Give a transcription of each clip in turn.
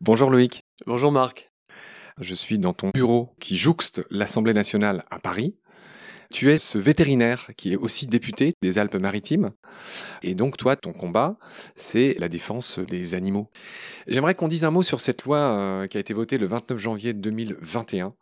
Bonjour Loïc. Bonjour Marc. Je suis dans ton bureau qui jouxte l'Assemblée nationale à Paris. Tu es ce vétérinaire qui est aussi député des Alpes-Maritimes. Et donc, toi, ton combat, c'est la défense des animaux. J'aimerais qu'on dise un mot sur cette loi euh, qui a été votée le 29 janvier 2021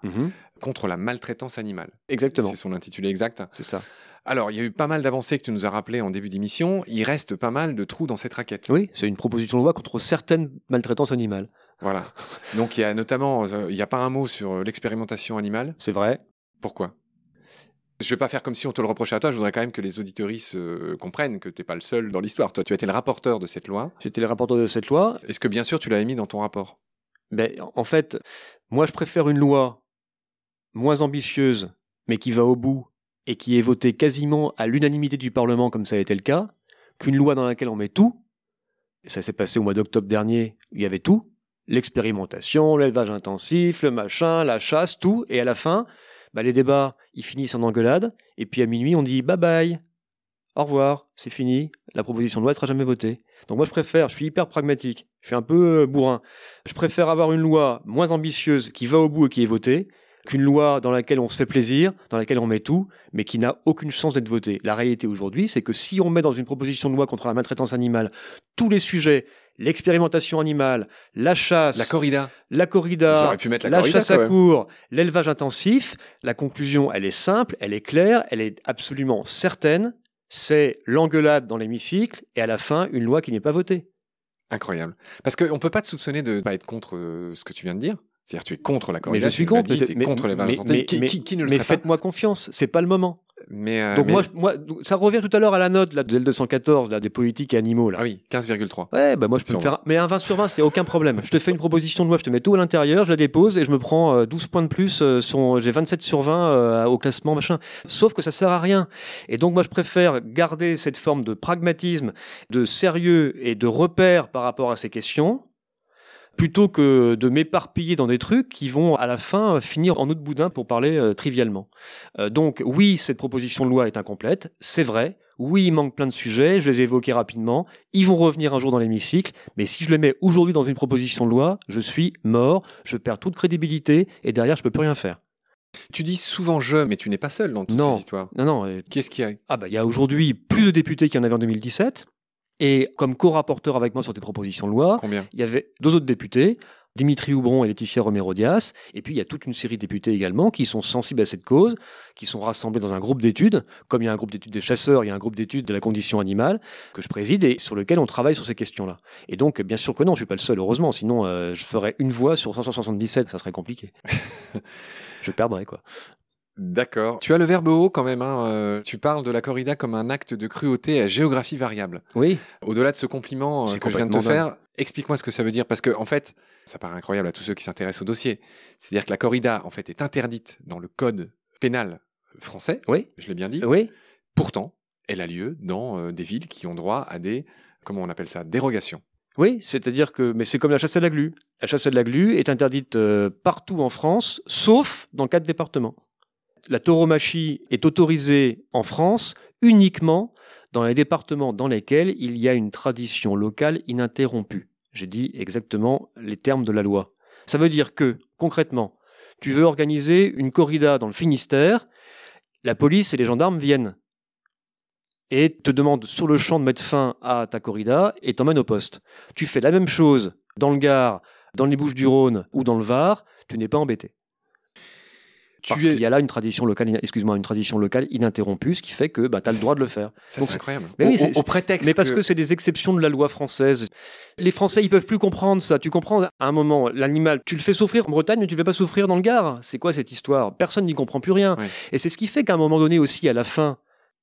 contre la maltraitance animale. Exactement. C'est son intitulé exact. C'est ça. Alors, il y a eu pas mal d'avancées que tu nous as rappelées en début d'émission. Il reste pas mal de trous dans cette raquette. Oui, c'est une proposition de loi contre certaines maltraitances animales. Voilà. Donc, il y a notamment, euh, il n'y a pas un mot sur euh, l'expérimentation animale. C'est vrai. Pourquoi? Je vais pas faire comme si on te le reprochait à toi. Je voudrais quand même que les auditoristes euh, comprennent que tu n'es pas le seul dans l'histoire. Toi, tu as été le rapporteur de cette loi. J'étais le rapporteur de cette loi. Est-ce que bien sûr tu l'as mis dans ton rapport? Ben, En fait, moi je préfère une loi moins ambitieuse, mais qui va au bout et qui est votée quasiment à l'unanimité du Parlement, comme ça a été le cas, qu'une loi dans laquelle on met tout. Et ça s'est passé au mois d'octobre dernier, il y avait tout. L'expérimentation, l'élevage intensif, le machin, la chasse, tout. Et à la fin, bah, les débats, ils finissent en engueulade, et puis à minuit, on dit bye bye, au revoir, c'est fini, la proposition de loi ne sera jamais votée. Donc moi, je préfère, je suis hyper pragmatique, je suis un peu euh, bourrin, je préfère avoir une loi moins ambitieuse qui va au bout et qui est votée, qu'une loi dans laquelle on se fait plaisir, dans laquelle on met tout, mais qui n'a aucune chance d'être votée. La réalité aujourd'hui, c'est que si on met dans une proposition de loi contre la maltraitance animale tous les sujets l'expérimentation animale, la chasse, la corrida, la corrida, la, chasse à court, l'élevage intensif. La conclusion, elle est simple, elle est claire, elle est absolument certaine. C'est l'engueulade dans l'hémicycle et à la fin, une loi qui n'est pas votée. Incroyable. Parce qu'on ne peut pas te soupçonner de ne pas être contre euh, ce que tu viens de dire. C'est-à-dire tu es contre la corrida. Mais je suis contre. Mais, contre l'élevage mais, qui, ne le Mais faites-moi confiance, c'est pas le moment. Mais euh, donc Moi, moi, ça revient tout à l'heure à la note là, de L214, là, des politiques et animaux. Là. Ah oui, 15,3. Ouais, bah moi je peux me faire. Mais un 20 sur 20, c'est aucun problème. je te fais une proposition de loi, je te mets tout à l'intérieur, je la dépose et je me prends 12 euh, points de plus. Euh, sur... J'ai 27 sur 20 au classement, machin. Sauf que ça sert à rien. Et donc moi je préfère garder cette forme de pragmatisme, de sérieux et de repère par rapport à ces questions plutôt que de m'éparpiller dans des trucs qui vont à la fin finir en autre boudin pour parler euh, trivialement. Euh, donc oui, cette proposition de loi est incomplète, c'est vrai. Oui, il manque plein de sujets, je les ai évoqués rapidement. Ils vont revenir un jour dans l'hémicycle, mais si je les mets aujourd'hui dans une proposition de loi, je suis mort, je perds toute crédibilité et derrière, je peux plus rien faire. Tu dis souvent je, mais tu n'es pas seul dans toutes ces histoires. Non, non. Qu'est-ce qu'il y a? Ah bah il y a aujourd'hui plus de députés qu'il y en avait en 2017. Et comme co-rapporteur avec moi sur tes propositions de loi, il y avait deux autres députés, Dimitri Houbron et Laetitia Romero-Dias. Et puis, il y a toute une série de députés également qui sont sensibles à cette cause, qui sont rassemblés dans un groupe d'études. Comme il y a un groupe d'études des chasseurs, il y a un groupe d'études de la condition animale que je préside et sur lequel on travaille sur ces questions-là. Et donc, bien sûr que non, je suis pas le seul, heureusement. Sinon, euh, je ferais une voix sur 577, ça serait compliqué. je perdrais, quoi. D'accord. Tu as le verbe haut quand même. Hein, euh, tu parles de la corrida comme un acte de cruauté à géographie variable. Oui. Au-delà de ce compliment euh, que je viens de te faire, explique-moi ce que ça veut dire. Parce que, en fait, ça paraît incroyable à tous ceux qui s'intéressent au dossier. C'est-à-dire que la corrida, en fait, est interdite dans le code pénal français. Oui. Je l'ai bien dit. Oui. Pourtant, elle a lieu dans euh, des villes qui ont droit à des, comment on appelle ça, dérogations. Oui, c'est-à-dire que, mais c'est comme la chasse à la glu. La chasse à la glu est interdite partout en France, sauf dans quatre départements la tauromachie est autorisée en France uniquement dans les départements dans lesquels il y a une tradition locale ininterrompue. J'ai dit exactement les termes de la loi. Ça veut dire que, concrètement, tu veux organiser une corrida dans le Finistère, la police et les gendarmes viennent et te demandent sur le champ de mettre fin à ta corrida et t'emmènent au poste. Tu fais la même chose dans le Gard, dans les Bouches du Rhône ou dans le Var, tu n'es pas embêté. Parce qu'il y a là une tradition locale, excuse-moi, une tradition locale ininterrompue, ce qui fait que bah, tu as le droit de le faire. C'est incroyable. Mais au, prétexte. Mais parce que, c'est des exceptions de la loi française. Les Français, ils peuvent plus comprendre ça. Tu comprends À un moment, l'animal, tu le fais souffrir en Bretagne, mais tu ne le fais pas souffrir dans le Gard. C'est quoi cette histoire? Personne n'y comprend plus rien. Et c'est ce qui fait qu'à un moment donné aussi, à la fin,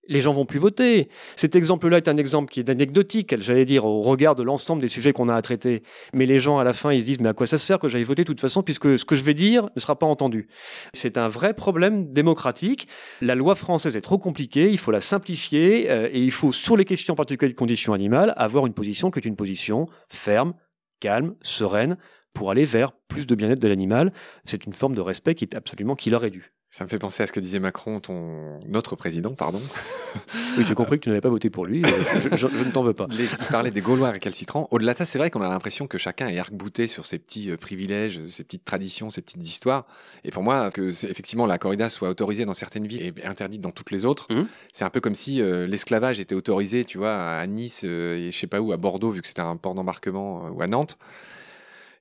les gens vont plus voter. Cet exemple-là est un exemple qui est anecdotique, j'allais dire, au regard de l'ensemble des sujets qu'on a à traiter. Mais les gens, à la fin, ils se disent, mais à quoi ça sert que j'aille voter de toute façon, puisque ce que je vais dire ne sera pas entendu. C'est un vrai problème démocratique. La loi française est trop compliquée, il faut la simplifier, euh, et il faut, sur les questions particulières de conditions animales, avoir une position qui est une position ferme, calme, sereine, pour aller vers plus de bien-être de l'animal. C'est une forme de respect qui est absolument qui leur est. Ça me fait penser à ce que disait Macron, ton notre président, pardon. Oui, j'ai compris que tu n'avais pas voté pour lui. Je, je- je ne t'en veux pas. Les- il parlait des Gaulois récalcitrants. Au-delà de ça, c'est vrai qu'on a l'impression que chacun est arc-bouté sur ses petits euh, privilèges, ses petites traditions, ses petites histoires. Et pour moi, que c'est- effectivement la corrida soit autorisée dans certaines villes et interdite dans toutes les autres, Mhm. c'est un peu comme si euh, l'esclavage était autorisé, tu vois, à Nice euh, et je sais pas où, à Bordeaux, vu que c'était un port d'embarquement, euh, ou à Nantes,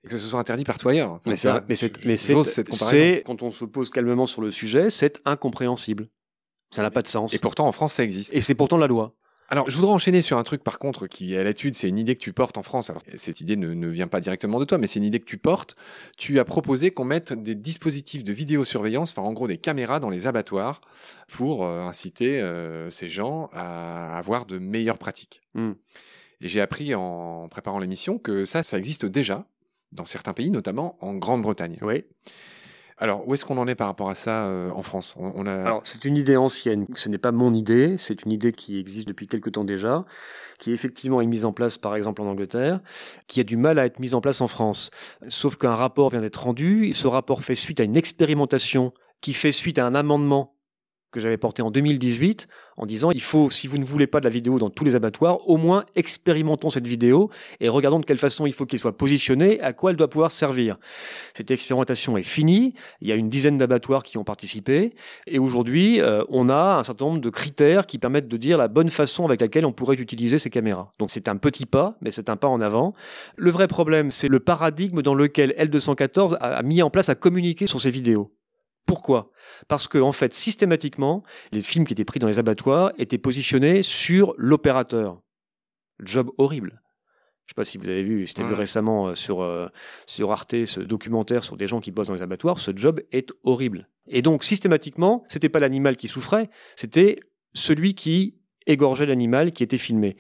et que ce soit interdit partout ailleurs. Mais c'est, quand on se pose calmement sur le sujet, c'est incompréhensible. Ça n'a pas de sens. Et pourtant, en France, ça existe. Et c'est pourtant la loi. Alors, je voudrais enchaîner sur un truc, par contre, qui est à l'étude, c'est une idée que tu portes en France. Alors, cette idée ne, ne vient pas directement de toi, mais c'est une idée que tu portes. Tu as proposé qu'on mette des dispositifs de vidéosurveillance, enfin, en gros, des caméras dans les abattoirs pour euh, inciter euh, ces gens à avoir de meilleures pratiques. Hmm. Et j'ai appris en préparant l'émission que ça, ça existe déjà dans certains pays, notamment en Grande-Bretagne. Oui. Alors, où est-ce qu'on en est par rapport à ça euh, en France? On, on a... Alors, c'est une idée ancienne. Ce n'est pas mon idée. C'est une idée qui existe depuis quelque temps déjà, qui effectivement est mise en place, par exemple, en Angleterre, qui a du mal à être mise en place en France. Sauf qu'un rapport vient d'être rendu. Ce rapport fait suite à une expérimentation qui fait suite à un amendement que j'avais porté en 2018 en disant il faut, si vous ne voulez pas de la vidéo dans tous les abattoirs, au moins expérimentons cette vidéo et regardons de quelle façon il faut qu'elle soit positionnée, à quoi elle doit pouvoir servir. Cette expérimentation est finie. Il y a une dizaine d'abattoirs qui ont participé. Et aujourd'hui, euh, on a un certain nombre de critères qui permettent de dire la bonne façon avec laquelle on pourrait utiliser ces caméras. Donc c'est un petit pas, mais c'est un pas en avant. Le vrai problème, c'est le paradigme dans lequel L214 a, mis en place à communiquer sur ces vidéos. Pourquoi? Parce que en fait, systématiquement, les films qui étaient pris dans les abattoirs étaient positionnés sur l'opérateur. Job horrible. Je sais pas si vous avez vu, c'était vu récemment euh, sur euh, sur Arte ce documentaire sur des gens qui bossent dans les abattoirs. Ce job est horrible. Et donc systématiquement, c'était pas l'animal qui souffrait, c'était celui qui égorgeait l'animal qui était filmé.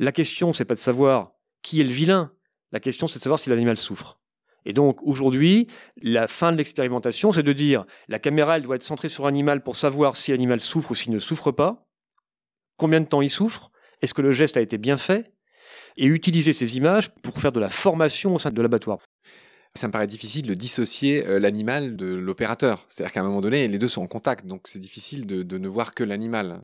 La question, c'est pas de savoir qui est le vilain. La question, c'est de savoir si l'animal souffre. Et donc aujourd'hui, la fin de l'expérimentation, c'est de dire la caméra, elle doit être centrée sur l'animal pour savoir si l'animal souffre ou s'il ne souffre pas, combien de temps il souffre, est-ce que le geste a été bien fait, et utiliser ces images pour faire de la formation au sein de l'abattoir. Ça me paraît difficile de dissocier euh, l'animal de l'opérateur. C'est-à-dire qu'à un moment donné, les deux sont en contact, donc c'est difficile de, de ne voir que l'animal.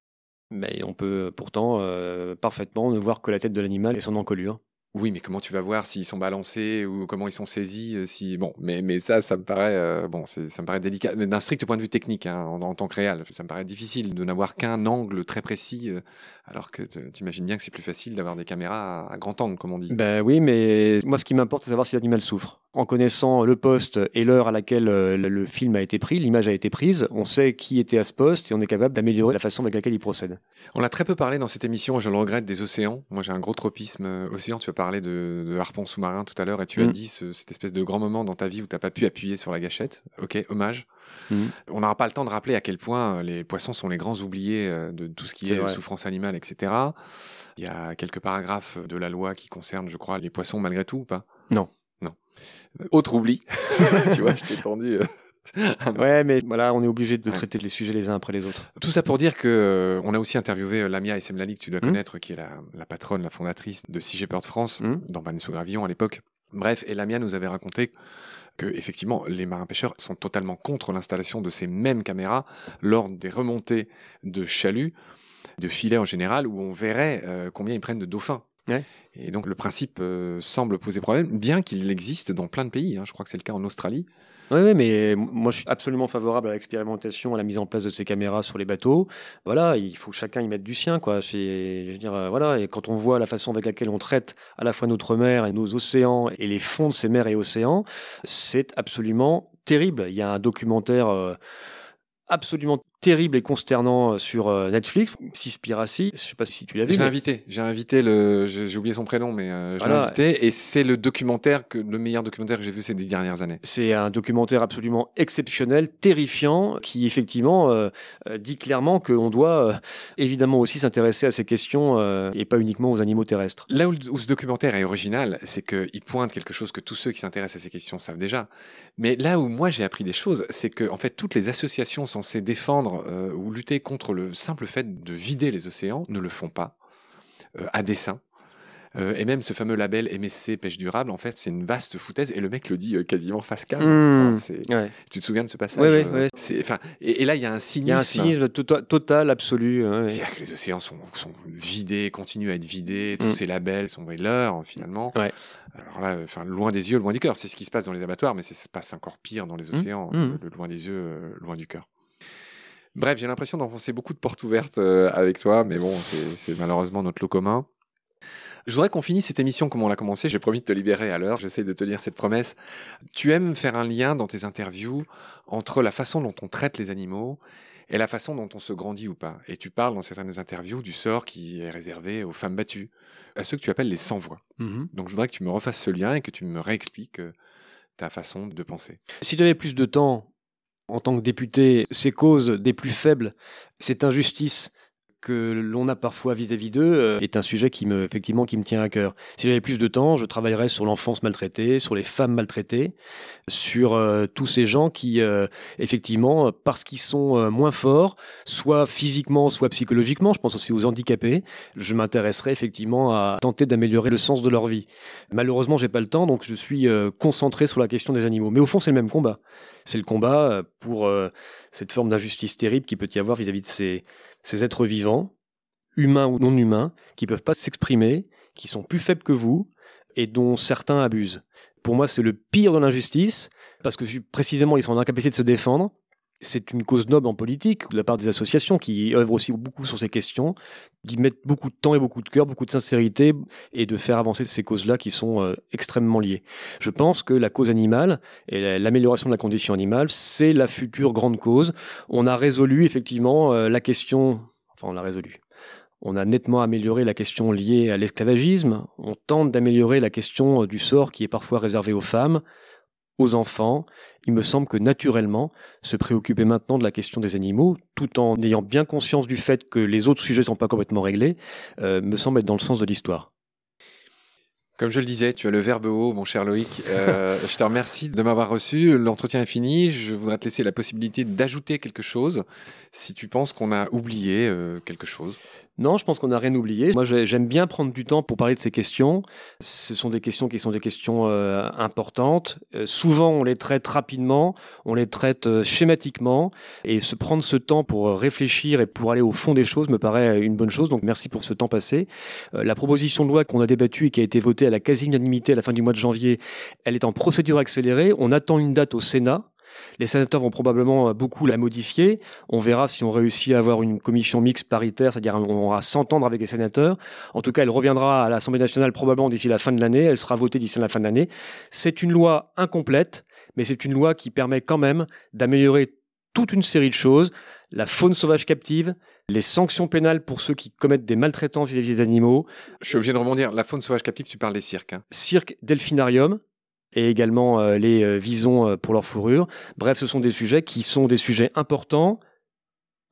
Mais on peut pourtant euh, parfaitement ne voir que la tête de l'animal et son encolure. Oui, mais comment tu vas voir s'ils sont balancés ou comment ils sont saisis euh, si bon, mais mais ça, ça me paraît euh, bon, ça me paraît délicat. Mais D'un strict point de vue technique, hein, en, tant que réel, ça me paraît difficile de n'avoir qu'un angle très précis, euh, alors que tu imagines bien que c'est plus facile d'avoir des caméras à, à grand angle, comme on dit. Ben oui, mais moi ce qui m'importe, c'est savoir si l'animal souffre. En connaissant le poste et l'heure à laquelle euh, le film a été pris, l'image a été prise, on sait qui était à ce poste et on est capable d'améliorer la façon avec laquelle il procède. On a très peu parlé dans cette émission, je le regrette, des océans. Moi, j'ai un gros tropisme euh, océan. Tu as parlé de, de harpon sous-marin tout à l'heure et tu as Mm. dit ce- cette espèce de grand moment dans ta vie où tu n'as pas pu appuyer sur la gâchette. Ok, hommage. Mm. On n'aura pas le temps de rappeler à quel point euh, les poissons sont les grands oubliés de tout ce qui est vrai. souffrance animale, etc. Il y a quelques paragraphes de la loi qui concernent, je crois, les poissons malgré tout ou pas? Non. Euh, Autre oubli. tu vois, je t'ai tendu. euh, Ouais, mais voilà, on est obligé de traiter les sujets les uns après les autres. Tout ça pour dire que euh, on a aussi interviewé euh, Lamia Essemlali, que tu dois Mm. connaître, qui est la, la patronne, la fondatrice de peur de France, Mm. dans Bannes sous Gravillon à l'époque. Bref, et Lamia nous avait raconté que effectivement les marins pêcheurs sont totalement contre l'installation de ces mêmes caméras lors des remontées de chaluts, de filets en général, où on verrait euh, combien ils prennent de dauphins. Ouais. Et donc le principe euh, semble poser problème, bien qu'il existe dans plein de pays. hein. Je crois que c'est le cas en Australie. Oui, mais moi je suis absolument favorable à l'expérimentation, à la mise en place de ces caméras sur les bateaux. Voilà, il faut chacun y mettre du sien, quoi. Je euh, voilà, et quand on voit la façon avec laquelle on traite à la fois notre mer et nos océans et les fonds de ces mers et océans, c'est absolument terrible. Il y a un documentaire euh, absolument terrible et consternant euh, sur euh, Netflix, Seaspiracy. Je sais pas si tu l'as vu. Je l'ai mais- invité. J'ai invité le. J'ai j'ai oublié son prénom, mais euh, je l'ai Voilà. invité. Et c'est le documentaire que le meilleur documentaire que j'ai vu ces dix dernières années. C'est un documentaire absolument exceptionnel, terrifiant, qui effectivement euh, dit clairement qu'on doit euh, évidemment aussi s'intéresser à ces questions et pas uniquement aux animaux terrestres. Là où, où ce documentaire est original, c'est qu'il pointe quelque chose que tous ceux qui s'intéressent à ces questions savent déjà. Mais là où moi j'ai appris des choses, c'est que en fait toutes les associations censées défendre euh, ou lutter contre le simple fait de vider les océans ne le font pas euh, à dessein. Euh, et même ce fameux label MSC pêche durable, en fait, c'est une vaste foutaise. Et le mec le dit quasiment face cam. Mmh. Enfin, Ouais. Tu te souviens de ce passage Ouais, ouais, et, et là, il y a un cynisme. Il y a un cynisme tota- total, absolu. ouais. C'est-à-dire que les océans sont, sont vidés, continuent à être vidés, tous Mm. ces labels sont leurs finalement. Alors là, enfin, loin des yeux, loin du cœur. C'est ce qui se passe dans les abattoirs, mais c'est- ça se passe encore pire dans les océans, Mm. euh, le loin des yeux, loin du cœur. Bref, j'ai l'impression d'enfoncer beaucoup de portes ouvertes euh, avec toi, mais bon, c'est- malheureusement notre lot commun. Je voudrais qu'on finisse cette émission comme on l'a commencé. J'ai promis de te libérer à l'heure. J'essaie de tenir cette promesse. Tu aimes faire un lien dans tes interviews entre la façon dont on traite les animaux et la façon dont on se grandit ou pas. Et tu parles dans certaines interviews du sort qui est réservé aux femmes battues, à ceux que tu appelles les sans-voix. Mhm. Donc je voudrais que tu me refasses ce lien et que tu me réexpliques euh, ta façon de penser. Si j'avais plus de temps en tant que député, ces causes des plus faibles, cette injustice que l'on a parfois vis-à-vis d'eux euh, est un sujet qui me, effectivement, qui me tient à cœur. Si j'avais plus de temps, je travaillerais sur l'enfance maltraitée, sur les femmes maltraitées, sur euh, tous ces gens qui, euh, effectivement, parce qu'ils sont moins forts, soit physiquement, soit psychologiquement, je pense aussi aux handicapés, je m'intéresserais effectivement à tenter d'améliorer le sens de leur vie. Malheureusement, j'ai pas le temps, donc je suis concentré sur la question des animaux. Mais au fond, c'est le même combat. C'est le combat pour cette forme d'injustice terrible qui peut y avoir vis-à-vis de ces, ces êtres vivants, humains ou non humains, qui peuvent pas s'exprimer, qui sont plus faibles que vous et dont certains abusent. Pour moi, c'est le pire de l'injustice parce que précisément, ils sont en incapacité de se défendre. C'est une cause noble en politique, de la part des associations qui œuvrent aussi beaucoup sur ces questions, qui mettent beaucoup de temps et beaucoup de cœur, beaucoup de sincérité, et de faire avancer ces causes-là qui sont euh, extrêmement liées. Je pense que la cause animale et la- l'amélioration de la condition animale, c'est la future grande cause. On a résolu effectivement euh, la question, enfin on l'a résolu. On a nettement amélioré la question liée à l'esclavagisme. On tente d'améliorer la question euh, du sort qui est parfois réservé aux femmes, aux enfants. Il me semble que naturellement, se préoccuper maintenant de la question des animaux, tout en ayant bien conscience du fait que les autres sujets ne sont pas complètement réglés, euh, me semble être dans le sens de l'histoire. Comme je le disais, tu as le verbe haut, mon cher Loïc. Euh, je te remercie de m'avoir reçu. L'entretien est fini. Je voudrais te laisser la possibilité d'ajouter quelque chose si tu penses qu'on a oublié euh, quelque chose. Non, je pense qu'on n'a rien oublié. Moi, j'ai- j'aime bien prendre du temps pour parler de ces questions. Ce sont des questions qui sont des questions euh, importantes. Euh, souvent, on les traite rapidement, on les traite euh, schématiquement, et se prendre ce temps pour euh, réfléchir et pour aller au fond des choses me paraît une bonne chose. Donc, merci pour ce temps passé. Euh, la proposition de loi qu'on a débattue et qui a été votée à la quasi-unanimité à la fin du mois de janvier, elle est en procédure accélérée. On attend une date au Sénat. Les sénateurs vont probablement euh, beaucoup la modifier. On verra si on réussit à avoir une commission mixte paritaire, c'est-à-dire on va s'entendre avec les sénateurs. En tout cas, elle reviendra à l'Assemblée nationale probablement d'ici la fin de l'année. Elle sera votée d'ici la fin de l'année. C'est une loi incomplète, mais c'est une loi qui permet quand même d'améliorer toute une série de choses. La faune sauvage captive, les sanctions pénales pour ceux qui commettent des maltraitances vis-à-vis des animaux, Je suis obligé de rebondir. La faune sauvage captive, tu parles des cirques. hein. cirque, delphinarium et également euh, les euh, visons euh, pour leur fourrure. Bref, ce sont des sujets qui sont des sujets importants.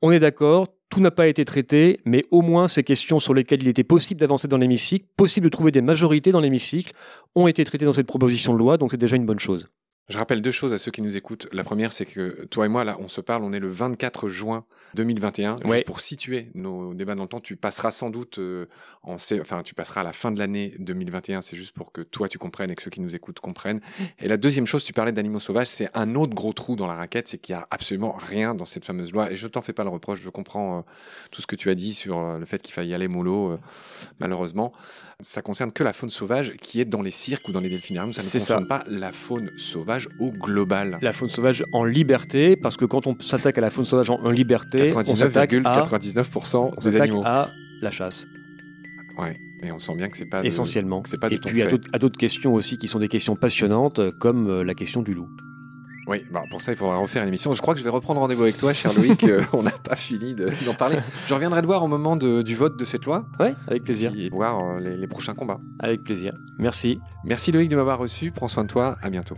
On est d'accord, tout n'a pas été traité, mais au moins ces questions sur lesquelles il était possible d'avancer dans l'hémicycle, possible de trouver des majorités dans l'hémicycle, ont été traitées dans cette proposition de loi, donc c'est déjà une bonne chose. Je rappelle deux choses à ceux qui nous écoutent. La première, c'est que toi et moi, là, on se parle, on est le 24 juin 2021. Ouais. Juste pour situer nos débats dans le temps, tu passeras sans doute euh, en, enfin, tu passeras à la fin de l'année 2021. C'est juste pour que toi, tu comprennes et que ceux qui nous écoutent comprennent. Et la deuxième chose, tu parlais d'animaux sauvages, c'est un autre gros trou dans la raquette, c'est qu'il y a absolument rien dans cette fameuse loi. Et je t'en fais pas le reproche. Je comprends euh, tout ce que tu as dit sur euh, le fait qu'il faille y aller mollo, malheureusement. Ça concerne que la faune sauvage qui est dans les cirques ou dans les delphinariums. Ça ne concerne ça. pas la faune sauvage au global. La faune sauvage en liberté, parce que quand on s'attaque à la faune sauvage en, liberté, on s'attaque à, 99,99% on des s'attaque animaux. à la chasse, Ouais, et on sent bien que c'est pas essentiellement. c'est pas Et puis à d'autres- questions aussi qui sont des questions passionnantes, comme euh, la question du loup. Oui, bah pour ça il faudra refaire une émission. Je crois que je vais reprendre rendez-vous avec toi, cher Loïc. euh, on n'a pas fini de- d'en parler. Je reviendrai te voir au moment de- du vote de cette loi Ouais, avec plaisir. et voir euh, les, les prochains combats. Avec plaisir. Merci. Merci Loïc de m'avoir reçu. Prends soin de toi. À bientôt.